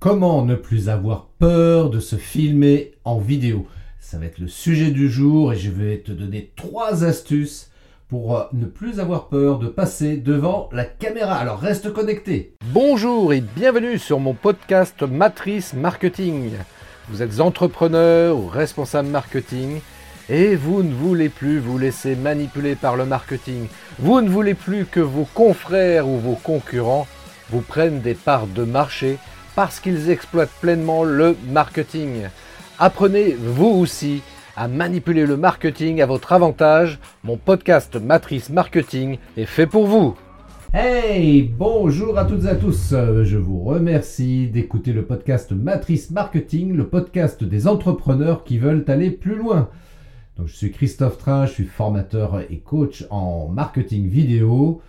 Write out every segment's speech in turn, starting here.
Comment ne plus avoir peur de se filmer en vidéo? Ça va être le sujet du jour et je vais te donner trois astuces pour euh, ne plus avoir peur de passer devant la caméra. Alors reste connecté. Bonjour et bienvenue sur mon podcast Matrice Marketing. Vous êtes entrepreneur ou responsable marketing et vous ne voulez plus vous laisser manipuler par le marketing. Vous ne voulez plus que vos confrères ou vos concurrents vous prennent des parts de marché parce qu'ils exploitent pleinement le marketing. Apprenez vous aussi à manipuler le marketing à votre avantage. Mon podcast Matrice Marketing est fait pour vous. Hey, bonjour à toutes et à tous. Je vous remercie d'écouter le podcast Matrice Marketing, le podcast des entrepreneurs qui veulent aller plus loin. Je suis Christophe Train, je suis formateur et coach en marketing vidéo.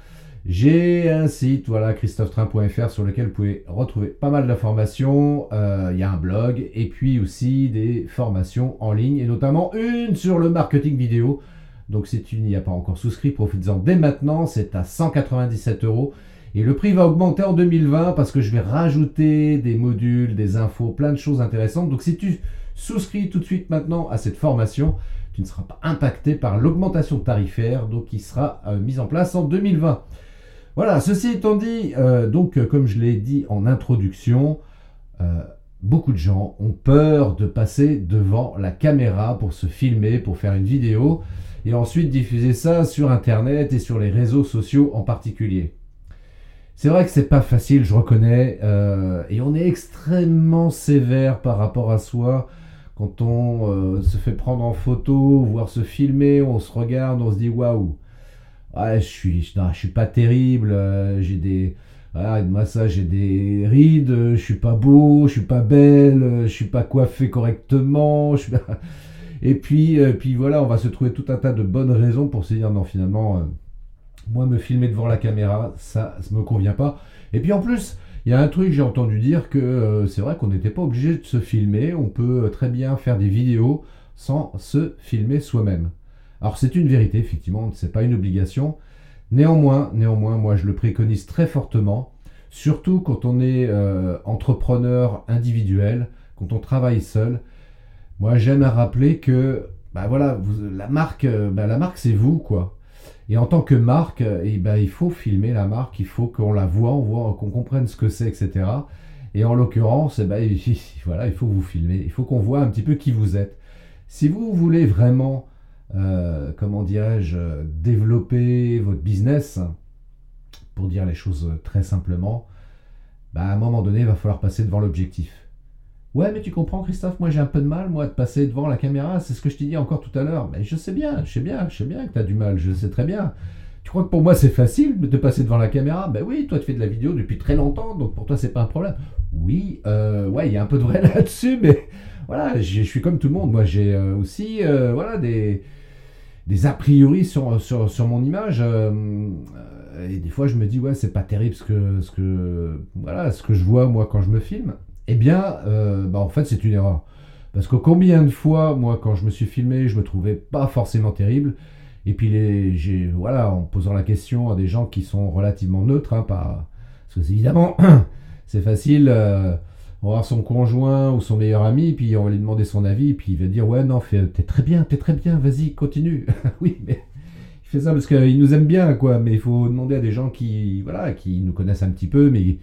J'ai un site, voilà, christophetrain.fr, sur lequel vous pouvez retrouver pas mal d'informations. Euh, il y a un blog et puis aussi des formations en ligne, et notamment une sur le marketing vidéo. Donc si tu n'y as pas encore souscrit, profites-en dès maintenant, c'est à 197 euros. Et le prix va augmenter en 2020 parce que je vais rajouter des modules, des infos, plein de choses intéressantes. Donc si tu souscris tout de suite maintenant à cette formation, tu ne seras pas impacté par l'augmentation tarifaire donc qui sera euh, mise en place en 2020. Voilà, ceci étant dit, euh, donc euh, comme je l'ai dit en introduction, euh, beaucoup de gens ont peur de passer devant la caméra pour se filmer, pour faire une vidéo, et ensuite diffuser ça sur Internet et sur les réseaux sociaux en particulier. C'est vrai que c'est pas facile, je reconnais, et on est extrêmement sévère par rapport à soi quand on se fait prendre en photo, voire se filmer, on se regarde, on se dit waouh ouais, je suis, je, suis pas terrible, euh, j'ai des, voilà, moi ça, j'ai des rides, je suis pas beau, je suis pas belle, je suis pas coiffé correctement, je suis et puis, euh, puis voilà, on va se trouver tout un tas de bonnes raisons pour se dire non, finalement, euh, moi me filmer devant la caméra, ça, ça me convient pas. Et puis en plus, il y a un truc, j'ai entendu dire que c'est vrai qu'on n'était pas obligé de se filmer, on peut très bien faire des vidéos sans se filmer soi-même. Alors c'est une vérité, effectivement, c'est pas une obligation. Néanmoins, néanmoins, moi je le préconise très fortement, surtout quand on est euh, entrepreneur individuel, quand on travaille seul. Moi j'aime à rappeler que bah voilà, la marque, euh, bah, la marque c'est vous quoi. Et en tant que marque, eh ben, il faut filmer la marque, il faut qu'on la voit, on voit, qu'on comprenne ce que c'est, etc. Et en l'occurrence, eh ben, voilà, il faut vous filmer, il faut qu'on voit un petit peu qui vous êtes. Si vous voulez vraiment euh, comment dirais-je, développer votre business, pour dire les choses très simplement, bah, à un moment donné, il va falloir passer devant l'objectif. Ouais, mais tu comprends, Christophe, moi j'ai un peu de mal, moi, de passer devant la caméra, c'est ce que je t'ai dit encore tout à l'heure. Mais je sais bien, je sais bien, je sais bien que tu as du mal, je sais très bien. Tu crois que pour moi c'est facile de passer devant la caméra? Ben oui, toi tu fais de la vidéo depuis très longtemps, donc pour toi c'est pas un problème. Oui, euh, ouais, il y a un peu de vrai là-dessus, mais voilà, je suis comme tout le monde. Moi j'ai euh, aussi, voilà, des, des a priori sur, sur, mon image. Euh, et des fois, je me dis, ouais, c'est pas terrible ce que, ce, que, voilà, ce que je vois moi quand je me filme. Eh bien, euh, bah, en fait, c'est une erreur. Parce que combien de fois, moi, quand je me suis filmé, je me trouvais pas forcément terrible. Et puis, les, voilà, en posant la question à des gens qui sont relativement neutres, hein, pas, parce que évidemment, c'est facile. Euh, on va voir son conjoint ou son meilleur ami, puis on va lui demander son avis, puis il va dire ouais non, t'es très bien, t'es très bien, vas-y, continue. oui, mais il fait ça parce qu'il nous aime bien, quoi. Mais il faut demander à des gens qui, voilà, qui nous connaissent un petit peu, mais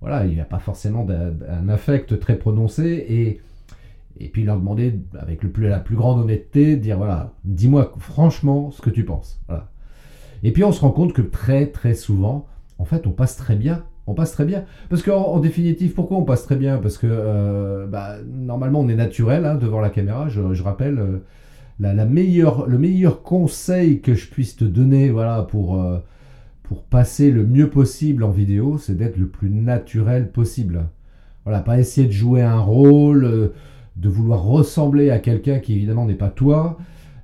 voilà, il n'y a pas forcément d'un affect très prononcé, et et puis leur demander avec la plus grande honnêteté, dire voilà, dis-moi franchement ce que tu penses. Et puis on se rend compte que très très souvent, en fait, on passe très bien on passe très bien. Parce qu'en définitive, pourquoi on passe très bien? Parce que euh, bah, normalement, on est naturel hein, devant la caméra. Je, rappelle, euh, la, meilleure, le meilleur conseil que je puisse te donner voilà, pour, euh, pour passer le mieux possible en vidéo, c'est d'être le plus naturel possible. Voilà, pas essayer de jouer un rôle, de vouloir ressembler à quelqu'un qui évidemment n'est pas toi.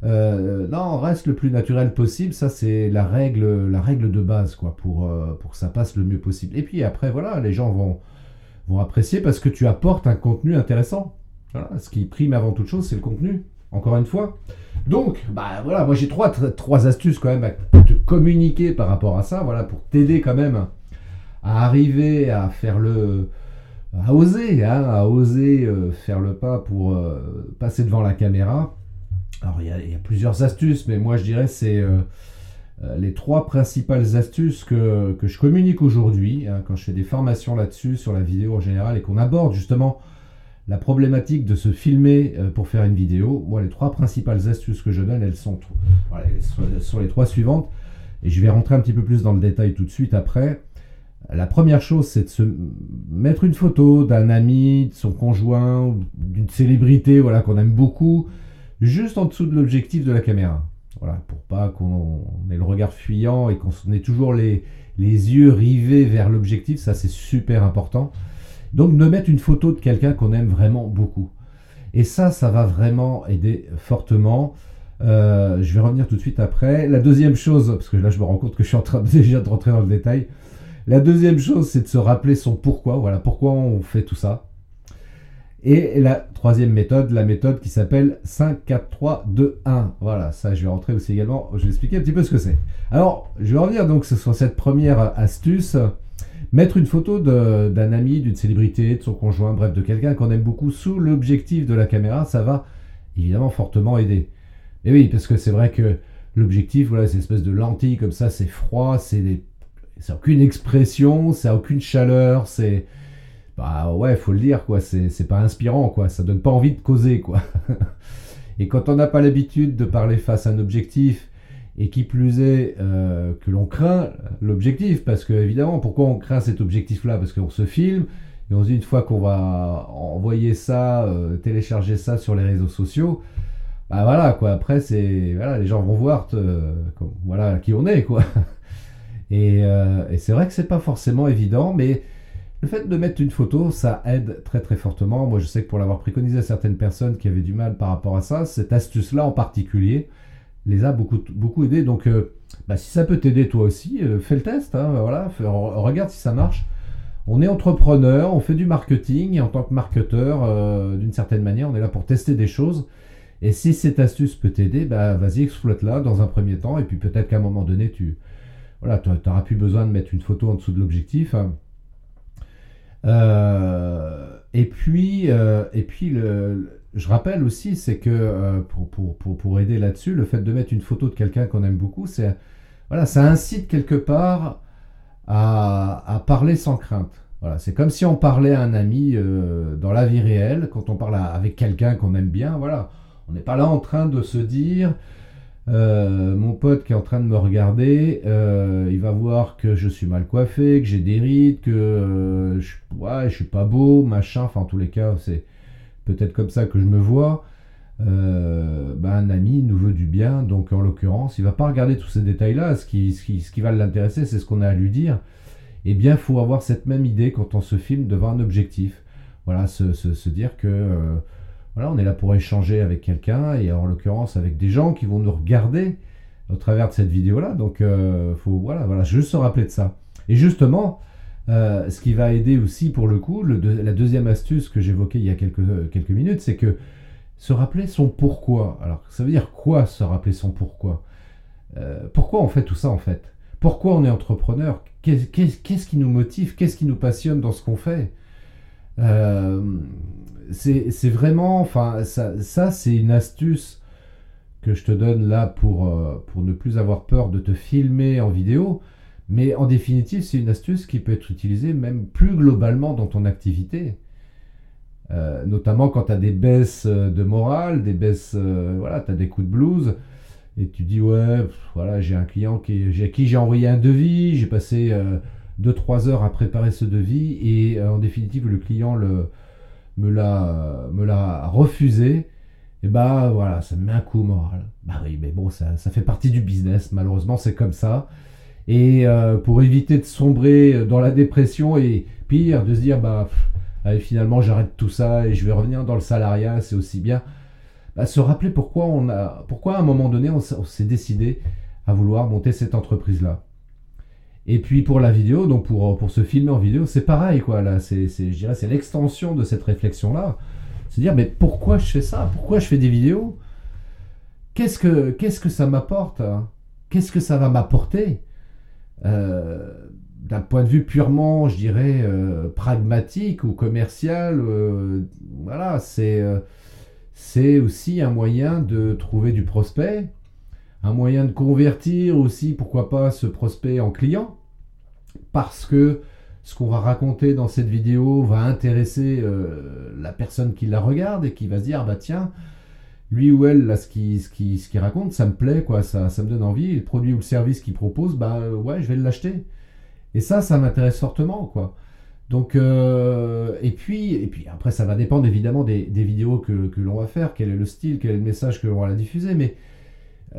Euh, non, reste le plus naturel possible. Ça, c'est la règle, la règle de base, quoi, pour, euh, pour que ça passe le mieux possible. Et puis après, voilà, les gens vont, vont apprécier parce que tu apportes un contenu intéressant. ce qui prime avant toute chose, c'est le contenu. Encore une fois. Donc, bah voilà, moi j'ai trois, trois astuces quand même à te communiquer par rapport à ça, voilà, pour t'aider quand même à arriver à faire le, à oser, hein, à oser euh, faire le pas pour passer devant la caméra. Alors il y, a plusieurs astuces, mais moi je dirais c'est les trois principales astuces que, je communique aujourd'hui hein, quand je fais des formations là-dessus sur la vidéo en général et qu'on aborde justement la problématique de se filmer pour faire une vidéo. Moi les trois principales astuces que je donne, elles sont, elles sont les trois suivantes et je vais rentrer un petit peu plus dans le détail tout de suite après. La première chose, c'est de se mettre une photo d'un ami, de son conjoint, d'une célébrité voilà, qu'on aime beaucoup, juste en dessous de l'objectif de la caméra. Voilà, pour pas qu'on ait le regard fuyant et qu'on ait toujours les, yeux rivés vers l'objectif, ça c'est super important. Donc de mettre une photo de quelqu'un qu'on aime vraiment beaucoup. Et ça, ça va vraiment aider fortement. Euh, je vais revenir tout de suite après. La deuxième chose, parce que là je me rends compte que je suis en train déjà de rentrer dans le détail. La deuxième chose, c'est de se rappeler son pourquoi. Voilà, pourquoi on fait tout ça. Et la troisième méthode, la méthode qui s'appelle 5, 4, 3, 2, 1. Voilà, ça je vais rentrer aussi également. Je vais expliquer un petit peu ce que c'est. Alors, je vais revenir donc sur cette première astuce. Mettre une photo d'un ami, d'une célébrité, de son conjoint, bref, de quelqu'un qu'on aime beaucoup sous l'objectif de la caméra, ça va évidemment fortement aider. Et oui, parce que c'est vrai que l'objectif, voilà, c'est une espèce de lentille comme ça, c'est froid, c'est des... aucune expression, c'est aucune chaleur, c'est. Bah ouais, faut le dire, quoi, c'est pas inspirant, quoi, ça donne pas envie de causer, quoi. et quand on n'a pas l'habitude de parler face à un objectif, et qui plus est euh, que l'on craint l'objectif, parce que évidemment, pourquoi on craint cet objectif-là? Parce qu'on se filme, et on se dit une fois qu'on va envoyer ça, euh, télécharger ça sur les réseaux sociaux, bah voilà quoi après c'est voilà les gens vont voir voilà qui on est quoi euh, et, c'est vrai que c'est pas forcément évident mais le fait de mettre une photo ça aide très très fortement moi je sais que pour l'avoir préconisé à certaines personnes qui avaient du mal par rapport à ça cette astuce là en particulier les a beaucoup beaucoup aidé donc euh, bah, si ça peut t'aider toi aussi euh, fais le test hein, voilà regarde si ça marche on est entrepreneur, on fait du marketing et en tant que marketeur, d'une certaine manière, on est là pour tester des choses et si cette astuce peut t'aider, bah, vas-y, exploite-la dans un premier temps. Et puis peut-être qu'à un moment donné, tu voilà, n'auras plus besoin de mettre une photo en dessous de l'objectif. Hein. Euh, et puis, euh, et puis le, je rappelle aussi, c'est que euh, pour, pour, pour, aider là-dessus, le fait de mettre une photo de quelqu'un qu'on aime beaucoup, c'est voilà, ça incite quelque part à, à parler sans crainte. Voilà, c'est comme si on parlait à un ami dans la vie réelle, quand on parle avec quelqu'un qu'on aime bien. Voilà, on n'est pas là en train de se dire, euh, mon pote qui est en train de me regarder, euh, il va voir que je suis mal coiffé, que j'ai des rides, que euh, je, suis pas beau, machin. Enfin, en tous les cas, c'est peut-être comme ça que je me vois. Ben, un ami nous veut du bien, donc en l'occurrence, il va pas regarder tous ces détails-là. Ce qui, ce qui, va l'intéresser, c'est ce qu'on a à lui dire. Eh bien, faut avoir cette même idée quand on se filme devant un objectif. Voilà, se dire que voilà, on est là pour échanger avec quelqu'un et en l'occurrence avec des gens qui vont nous regarder au travers de cette vidéo-là. Donc, euh, faut voilà, voilà, juste se rappeler de ça. Et justement, euh, ce qui va aider aussi pour le coup, la deuxième astuce que j'évoquais il y a quelques, quelques minutes, c'est que se rappeler son pourquoi. Alors, ça veut dire quoi se rappeler son pourquoi? Euh, Pourquoi on fait tout ça en fait? Pourquoi on est entrepreneur? Qu'est-ce qui nous motive? Qu'est-ce qui nous passionne dans ce qu'on fait? C'est vraiment, enfin, ça, ça c'est une astuce que je te donne là pour, euh, pour ne plus avoir peur de te filmer en vidéo. Mais en définitive, c'est une astuce qui peut être utilisée même plus globalement dans ton activité. Euh, notamment quand tu as des baisses euh, de morale, des baisses, voilà, tu as des coups de blues, et tu dis, ouais, voilà, j'ai un client qui, à qui j'ai envoyé un devis, j'ai passé 2-3 heures à préparer ce devis, et en définitive, le client le, me l'a, me l'a refusé, et bah voilà, ça me met un coup moral. Bah oui, mais bon, ça, ça fait partie du business, malheureusement c'est comme ça. Et euh, pour éviter de sombrer dans la dépression et pire, de se dire bah finalement j'arrête tout ça et je vais revenir dans le salariat, c'est aussi bien. Bah, se rappeler pourquoi on a, pourquoi à un moment donné on s'est décidé à vouloir monter cette entreprise là. Et puis pour la vidéo, donc pour, pour se filmer en vidéo, c'est pareil, quoi. Là, c'est, je dirais, c'est l'extension de cette réflexion-là. C'est dire, mais pourquoi je fais ça? Pourquoi je fais des vidéos? Qu'est-ce que, qu'est-ce que ça m'apporte hein? Qu'est-ce que ça va m'apporter? Euh, d'un point de vue purement, je dirais, pragmatique ou commercial, voilà, c'est c'est aussi un moyen de trouver du prospect, un moyen de convertir aussi, pourquoi pas, ce prospect en client, parce que ce qu'on va raconter dans cette vidéo va intéresser euh, la personne qui la regarde et qui va se dire, bah tiens, lui ou elle, ce qu'il ce qui, ce qui raconte, ça me plaît, quoi, ça, ça me donne envie, le produit ou le service qu'il propose, bah ouais, je vais l'acheter. Et ça, ça m'intéresse fortement, quoi. Donc, euh, et, puis, et puis après, ça va dépendre évidemment des, vidéos que, l'on va faire, quel est le style, quel est le message que l'on va la diffuser. Mais euh,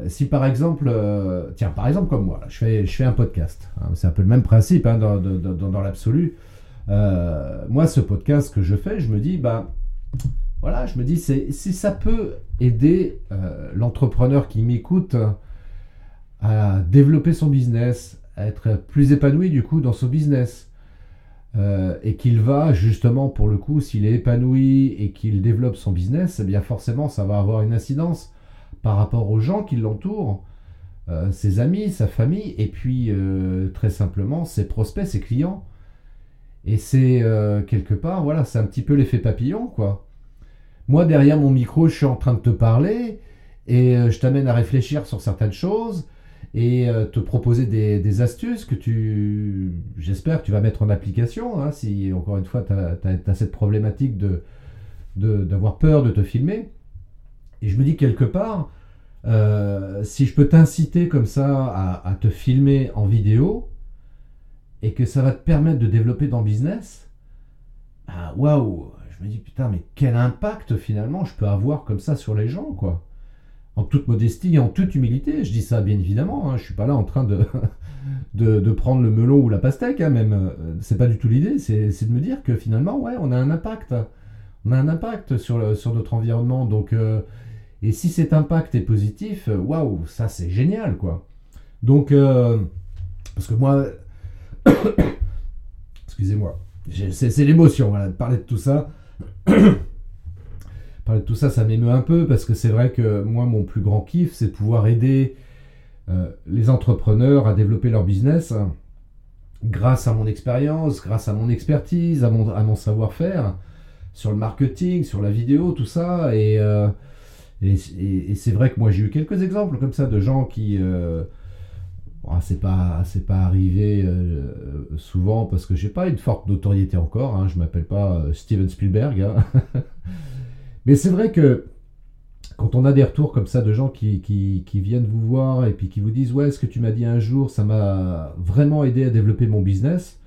si par exemple, euh, tiens, par exemple comme moi, je, fais, un podcast, hein, c'est un peu le même principe hein, dans, l'absolu. moi, ce podcast que je fais, je me dis, bah voilà, je me dis, si ça peut aider l'entrepreneur qui m'écoute à développer son business, à être plus épanoui du coup dans son business euh, et qu'il va justement pour le coup, s'il est épanoui et qu'il développe son business, eh bien forcément ça va avoir une incidence par rapport aux gens qui l'entourent, euh, ses amis, sa famille, et puis euh, très simplement ses prospects, ses clients. Et c'est quelque part, voilà, c'est un petit peu l'effet papillon, quoi. Moi, derrière mon micro, je suis en train de te parler et je t'amène à réfléchir sur certaines choses et euh, te proposer des, astuces que tu, j'espère tu vas mettre en application, hein, si encore une fois tu as, cette problématique de, d'avoir peur de te filmer. Et je me dis quelque part, euh, si je peux t'inciter comme ça à, te filmer en vidéo, et que ça va te permettre de développer ton business, ah, waouh, je me dis putain, mais quel impact finalement je peux avoir comme ça sur les gens, quoi en toute modestie et en toute humilité. Je dis ça bien évidemment, hein, je suis pas là en train de, de, prendre le melon ou la pastèque, hein, même. Euh, c'est pas du tout l'idée, c'est de me dire que finalement, ouais, on a un impact. On a un impact sur, sur notre environnement. Donc, euh, et si cet impact est positif, euh, waouh, ça c'est génial, quoi. Donc, parce que moi, excusez-moi, c'est l'émotion, voilà, de parler de tout ça de tout ça, ça m'émeut un peu parce que c'est vrai que moi, mon plus grand kiff, c'est pouvoir aider euh, les entrepreneurs à développer leur business grâce à mon expérience, grâce à mon expertise, à mon, à mon savoir-faire sur le marketing, sur la vidéo, tout ça. Et, euh, et, c'est vrai que moi, j'ai eu quelques exemples comme ça de gens qui. Euh, c'est pas pas arrivé souvent parce que j'ai pas une forte notoriété encore hein, je m'appelle pas Steven Spielberg hein. Mais c'est vrai que quand on a des retours comme ça de gens qui, qui, viennent vous voir et puis qui vous disent ouais ce que tu m'as dit un jour ça m'a vraiment aidé à développer mon business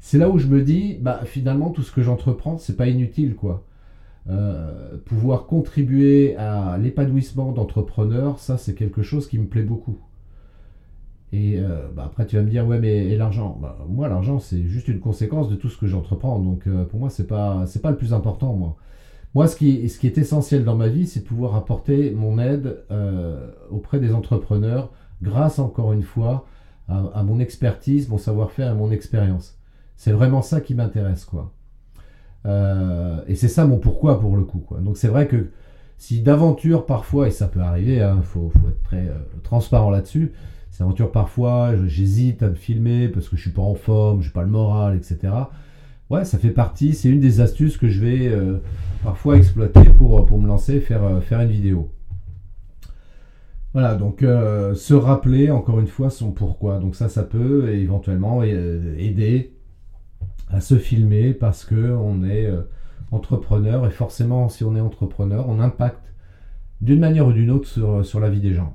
c'est là où je me dis bah finalement tout ce que j'entreprends c'est pas inutile quoi euh, pouvoir contribuer à l'épanouissement d'entrepreneurs ça c'est quelque chose qui me plaît beaucoup et euh, bah, après tu vas me dire ouais mais l'argent? Bah, moi l'argent c'est juste une conséquence de tout ce que j'entreprends donc euh, pour moi c'est pas c'est pas le plus important moi moi, ce qui, ce qui est essentiel dans ma vie, c'est de pouvoir apporter mon aide auprès des entrepreneurs grâce, encore une fois, à, mon expertise, mon savoir-faire et mon expérience. C'est vraiment ça qui m'intéresse, quoi. Euh, et c'est ça mon pourquoi pour le coup. Donc c'est vrai que si d'aventure parfois, et ça peut arriver, il hein, faut, être très euh, transparent là-dessus, si d'aventure parfois j'hésite à me filmer parce que je suis pas en forme, j'ai pas le moral, etc ouais, ça fait partie, c'est une des astuces que je vais euh, parfois exploiter pour, pour me lancer, faire, faire une vidéo. Voilà, donc se rappeler encore une fois son pourquoi. Donc ça, ça peut éventuellement aider à se filmer parce que on est entrepreneur et forcément, si on est entrepreneur, on impacte d'une manière ou d'une autre sur, sur la vie des gens.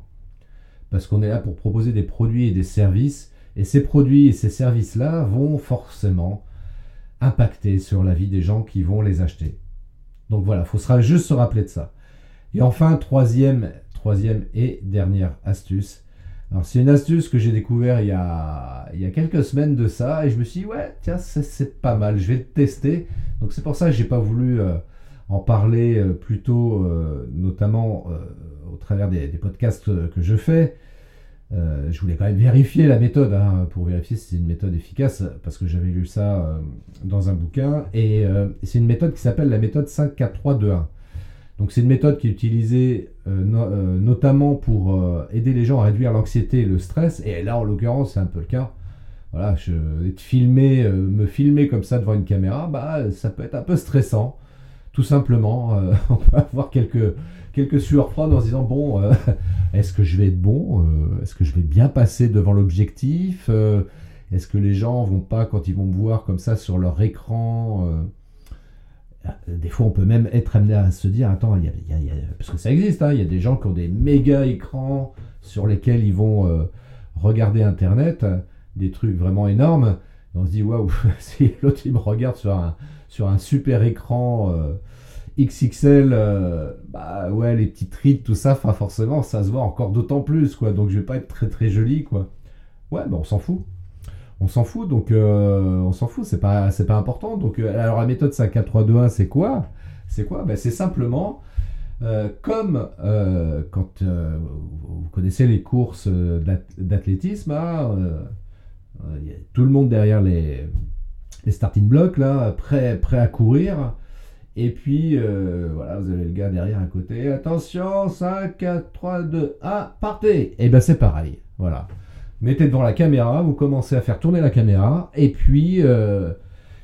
Parce qu'on est là pour proposer des produits et des services et ces produits et ces services-là vont forcément impacter sur la vie des gens qui vont les acheter. Donc voilà, il faut juste se rappeler de ça. Et enfin, troisième, troisième et dernière astuce. Alors c'est une astuce que j'ai découvert il y, a, quelques semaines de ça et je me suis dit ouais tiens c'est pas mal, je vais le tester. Donc c'est pour ça que j'ai pas voulu euh, en parler euh, plus tôt, euh, notamment au travers des, podcasts que je fais. Je voulais quand même vérifier la méthode hein, pour vérifier si c'est une méthode efficace parce que j'avais lu ça dans un bouquin et c'est une méthode qui s'appelle la méthode 5-4-3-2-1. Donc c'est une méthode qui est utilisée notamment pour aider les gens à réduire l'anxiété et le stress et là en l'occurrence c'est un peu le cas. voilà, je, être filmé, euh, me filmer comme ça devant une caméra, bah, ça peut être un peu stressant. Tout simplement, euh, on peut avoir quelques, quelques sueurs froides en se disant bon, euh, est-ce que je vais être bon Est-ce que je vais bien passer devant l'objectif Est-ce que les gens vont pas, quand ils vont me voir comme ça sur leur écran des fois, on peut même être amené à se dire, attends, parce que ça existe, hein, il y a des gens qui ont des méga écrans sur lesquels ils vont regarder Internet des trucs vraiment énormes. on se dit, waouh, si l'autre il me regarde sur un, super écran euh, XXL, euh, bah ouais, les petites rides, tout ça, forcément, ça se voit encore d'autant plus, quoi. Donc je vais pas être très très joli, quoi. Ouais, bah on s'en fout. On s'en fout, donc euh, on s'en fout, c'est pas, c'est pas important. Donc, alors la méthode 5 4 3 2 1, c'est quoi? C'est quoi? Ben, C'est simplement comme quand vous connaissez les courses d'athlétisme, hein, y a tout le monde derrière les, les starting blocks, là, prêt, prêt à courir. Et puis, euh, voilà, vous avez le gars derrière à côté. Attention, 5, 4, 3, 2, 1, partez Et bien, c'est pareil. Voilà. Mettez devant la caméra, vous commencez à faire tourner la caméra, et puis, euh,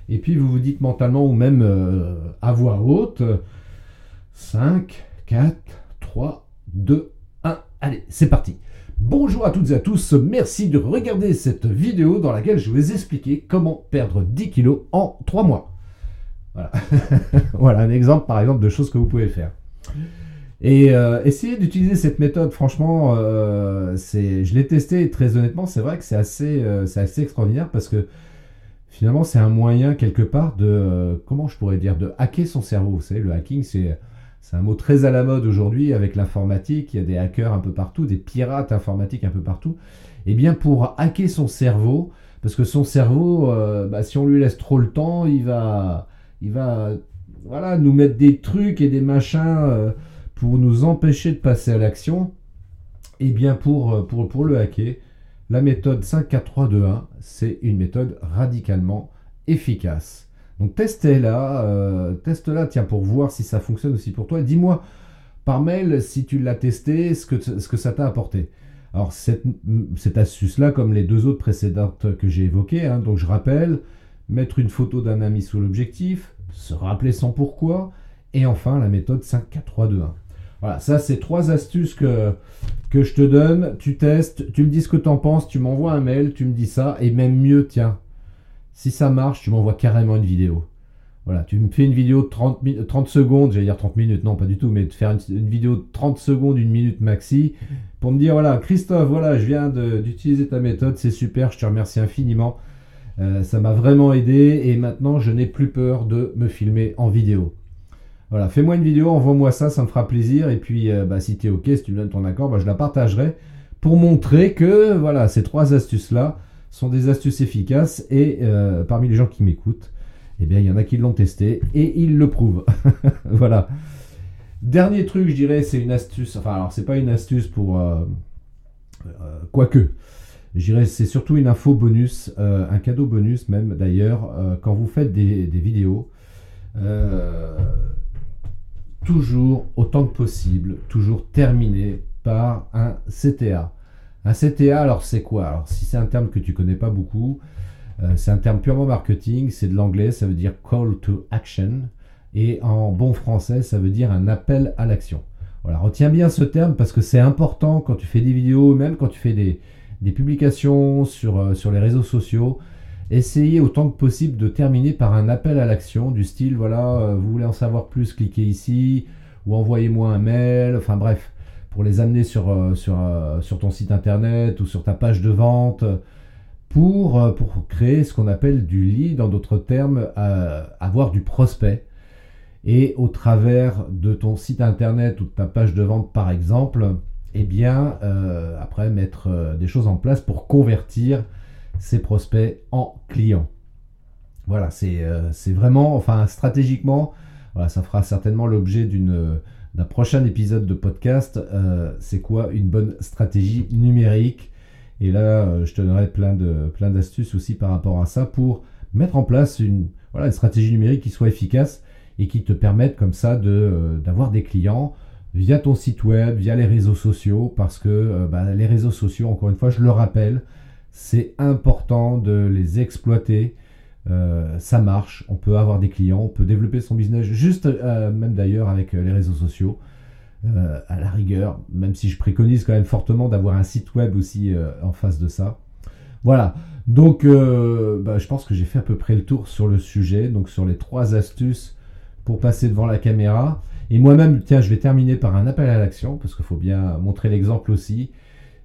et puis vous vous dites mentalement, ou même euh, à voix haute, 5, 4, 3, 2, 1, allez, c'est parti Bonjour à toutes et à tous, merci de regarder cette vidéo dans laquelle je vais expliquer comment perdre 10 kilos en 3 mois. Voilà. voilà un exemple par exemple de choses que vous pouvez faire. Et euh, essayez d'utiliser cette méthode, franchement, euh, je l'ai testé très honnêtement, c'est vrai que c'est assez, euh, assez extraordinaire parce que finalement c'est un moyen quelque part de, comment je pourrais dire, de hacker son cerveau. Vous savez, le hacking c'est un mot très à la mode aujourd'hui avec l'informatique. Il y a des hackers un peu partout, des pirates informatiques un peu partout. Et eh bien pour hacker son cerveau, parce que son cerveau, euh, bah, si on lui laisse trop le temps, il va, il va, voilà, nous mettre des trucs et des machins euh, pour nous empêcher de passer à l'action. Et eh bien pour, euh, pour, pour le hacker, la méthode 5, 4, 3, 2, 1, c'est une méthode radicalement efficace. Donc testez-la, euh, teste-la, tiens, pour voir si ça fonctionne aussi pour toi. Dis-moi par mail si tu l'as testé, ce que, ce que ça t'a apporté. Alors cette, cette astuce-là, comme les deux autres précédentes que j'ai évoquées, hein, donc je rappelle, mettre une photo d'un ami sous l'objectif, se rappeler son pourquoi, et enfin la méthode 5, 4, 3, 2, 1. Voilà, ça c'est trois astuces que, que je te donne, tu testes, tu me dis ce que tu en penses, tu m'envoies un mail, tu me dis ça, et même mieux, tiens, si ça marche, tu m'envoies carrément une vidéo. Voilà, tu me fais une vidéo de 30, 30 secondes, j'allais dire 30 minutes, non pas du tout, mais de faire une, vidéo de 30 secondes, une minute maxi, pour me dire, voilà, Christophe, voilà, je viens d'utiliser ta méthode, c'est super, je te remercie infiniment. Euh, ça m'a vraiment aidé et maintenant je n'ai plus peur de me filmer en vidéo. Voilà, fais-moi une vidéo, envoie-moi ça, ça me fera plaisir. Et puis, euh, bah, si tu es OK, si tu me donnes ton accord, bah, je la partagerai pour montrer que voilà, ces trois astuces-là, sont des astuces efficaces et euh, parmi les gens qui m'écoutent, eh bien, il y en a qui l'ont testé et ils le prouvent. voilà. Dernier truc, je dirais, c'est une astuce. Enfin, alors, c'est pas une astuce pour. Euh, euh, quoique. Je dirais, c'est surtout une info bonus, un cadeau bonus même d'ailleurs, quand vous faites des, des vidéos. Toujours, autant que possible, toujours terminer par un CTA. Un CTA, alors c'est quoi? Alors si c'est un terme que tu connais pas beaucoup, euh, c'est un terme purement marketing, c'est de l'anglais, ça veut dire call to action, et en bon français, ça veut dire un appel à l'action. Voilà, retiens bien ce terme parce que c'est important quand tu fais des vidéos, même quand tu fais des, publications euh, sur les réseaux sociaux. Essayez autant que possible de terminer par un appel à l'action du style voilà, euh, vous voulez en savoir plus, cliquez ici, ou envoyez-moi un mail, enfin bref pour les amener sur, euh, euh, ton site internet ou sur ta page de vente, pour, pour créer ce qu'on appelle du lead, en d'autres termes, avoir du prospect. Et au travers de ton site internet ou de ta page de vente, par exemple, eh bien, après, mettre des choses en place pour convertir ces prospects en clients. Voilà, c'est vraiment, enfin, stratégiquement, ça fera certainement l'objet d'une d'un prochain épisode de podcast, euh, c'est quoi une bonne stratégie numérique? Et là, euh, je te donnerai plein d'astuces aussi par rapport à ça pour mettre en place une, voilà, une stratégie numérique qui soit efficace et qui te permette comme ça de, euh, d'avoir des clients via ton site web, via les réseaux sociaux, parce que bah, les réseaux sociaux, encore une fois, je le rappelle, C'est important de les exploiter. Euh, ça marche, on peut avoir des clients, on peut développer son business, juste euh, même d'ailleurs avec les réseaux sociaux. à la rigueur, même si je préconise quand même fortement d'avoir un site web aussi en face de ça. Voilà, donc bah, je pense que j'ai fait à peu près le tour sur le sujet, donc sur les trois astuces pour passer devant la caméra. Et moi-même, tiens, je vais terminer par un appel à l'action, parce qu'il faut bien montrer l'exemple aussi.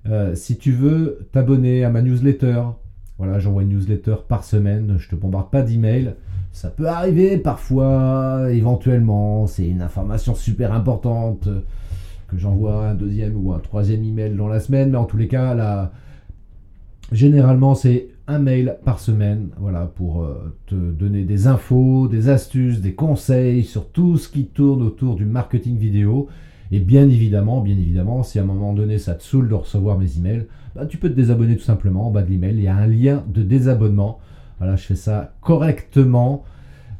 Euh, si tu veux t'abonner à ma newsletter, voilà, j'envoie une newsletter par semaine, je te bombarde pas d'emails. Ça peut arriver parfois, éventuellement, c'est une information super importante que j'envoie un deuxième ou un troisième email dans la semaine, mais en tous les cas, là, généralement, c'est un mail par semaine, voilà, pour euh, te donner des infos, des astuces, des conseils sur tout ce qui tourne autour du marketing vidéo. Et bien évidemment, bien évidemment, si à un moment donné ça te saoule de recevoir mes emails, bah, tu peux te désabonner tout simplement en bas de l'email. Il y a un lien de désabonnement. Voilà, je fais ça correctement.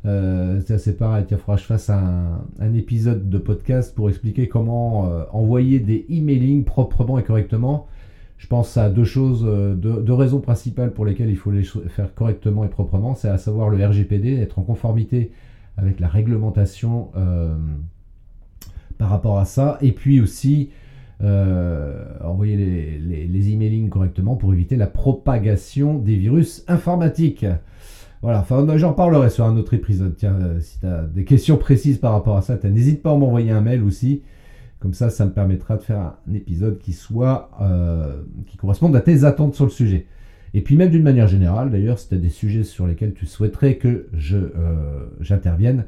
Euh, c'est pareil, il faudra que je fasse un, épisode de podcast pour expliquer comment euh, envoyer des emailing proprement et correctement. Je pense à deux choses, euh, deux, raisons principales pour lesquelles il faut les faire correctement et proprement. C'est à savoir le RGPD, être en conformité avec la réglementation euh, par rapport à ça. Et puis aussi euh, envoyer les, les, correctement pour éviter la propagation des virus informatiques. Voilà, enfin j'en parlerai sur un autre épisode. Tiens, si tu as des questions précises par rapport à ça, n'hésite pas à m'envoyer un mail aussi. Comme ça, ça me permettra de faire un épisode qui soit euh, qui corresponde à tes attentes sur le sujet. Et puis même d'une manière générale, d'ailleurs, si tu as des sujets sur lesquels tu souhaiterais que euh, j'intervienne,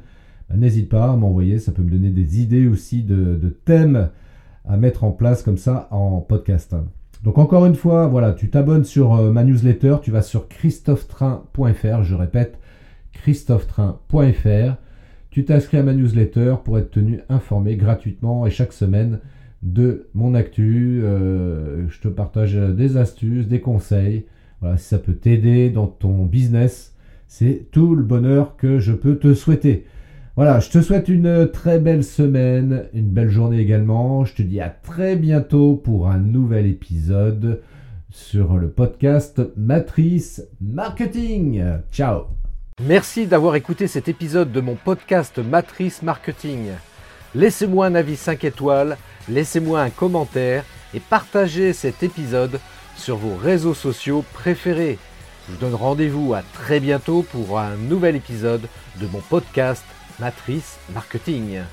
n'hésite pas à m'envoyer. Ça peut me donner des idées aussi de, thèmes à mettre en place comme ça en podcast. Donc encore une fois, voilà, tu t'abonnes sur euh, ma newsletter, tu vas sur christophetrain.fr, je répète, christophetrain.fr. Tu t'inscris à ma newsletter pour être tenu informé gratuitement et chaque semaine de mon actu. Euh, je te partage des astuces, des conseils. Voilà, si ça peut t'aider dans ton business, c'est tout le bonheur que je peux te souhaiter. Voilà, je te souhaite une très belle semaine, une belle journée également. Je te dis à très bientôt pour un nouvel épisode sur le podcast Matrice Marketing. Ciao Merci d'avoir écouté cet épisode de mon podcast Matrice Marketing. Laissez-moi un avis 5 étoiles, laissez-moi un commentaire et partagez cet épisode sur vos réseaux sociaux préférés. Je vous donne rendez-vous à très bientôt pour un nouvel épisode de mon podcast Matrice Marketing.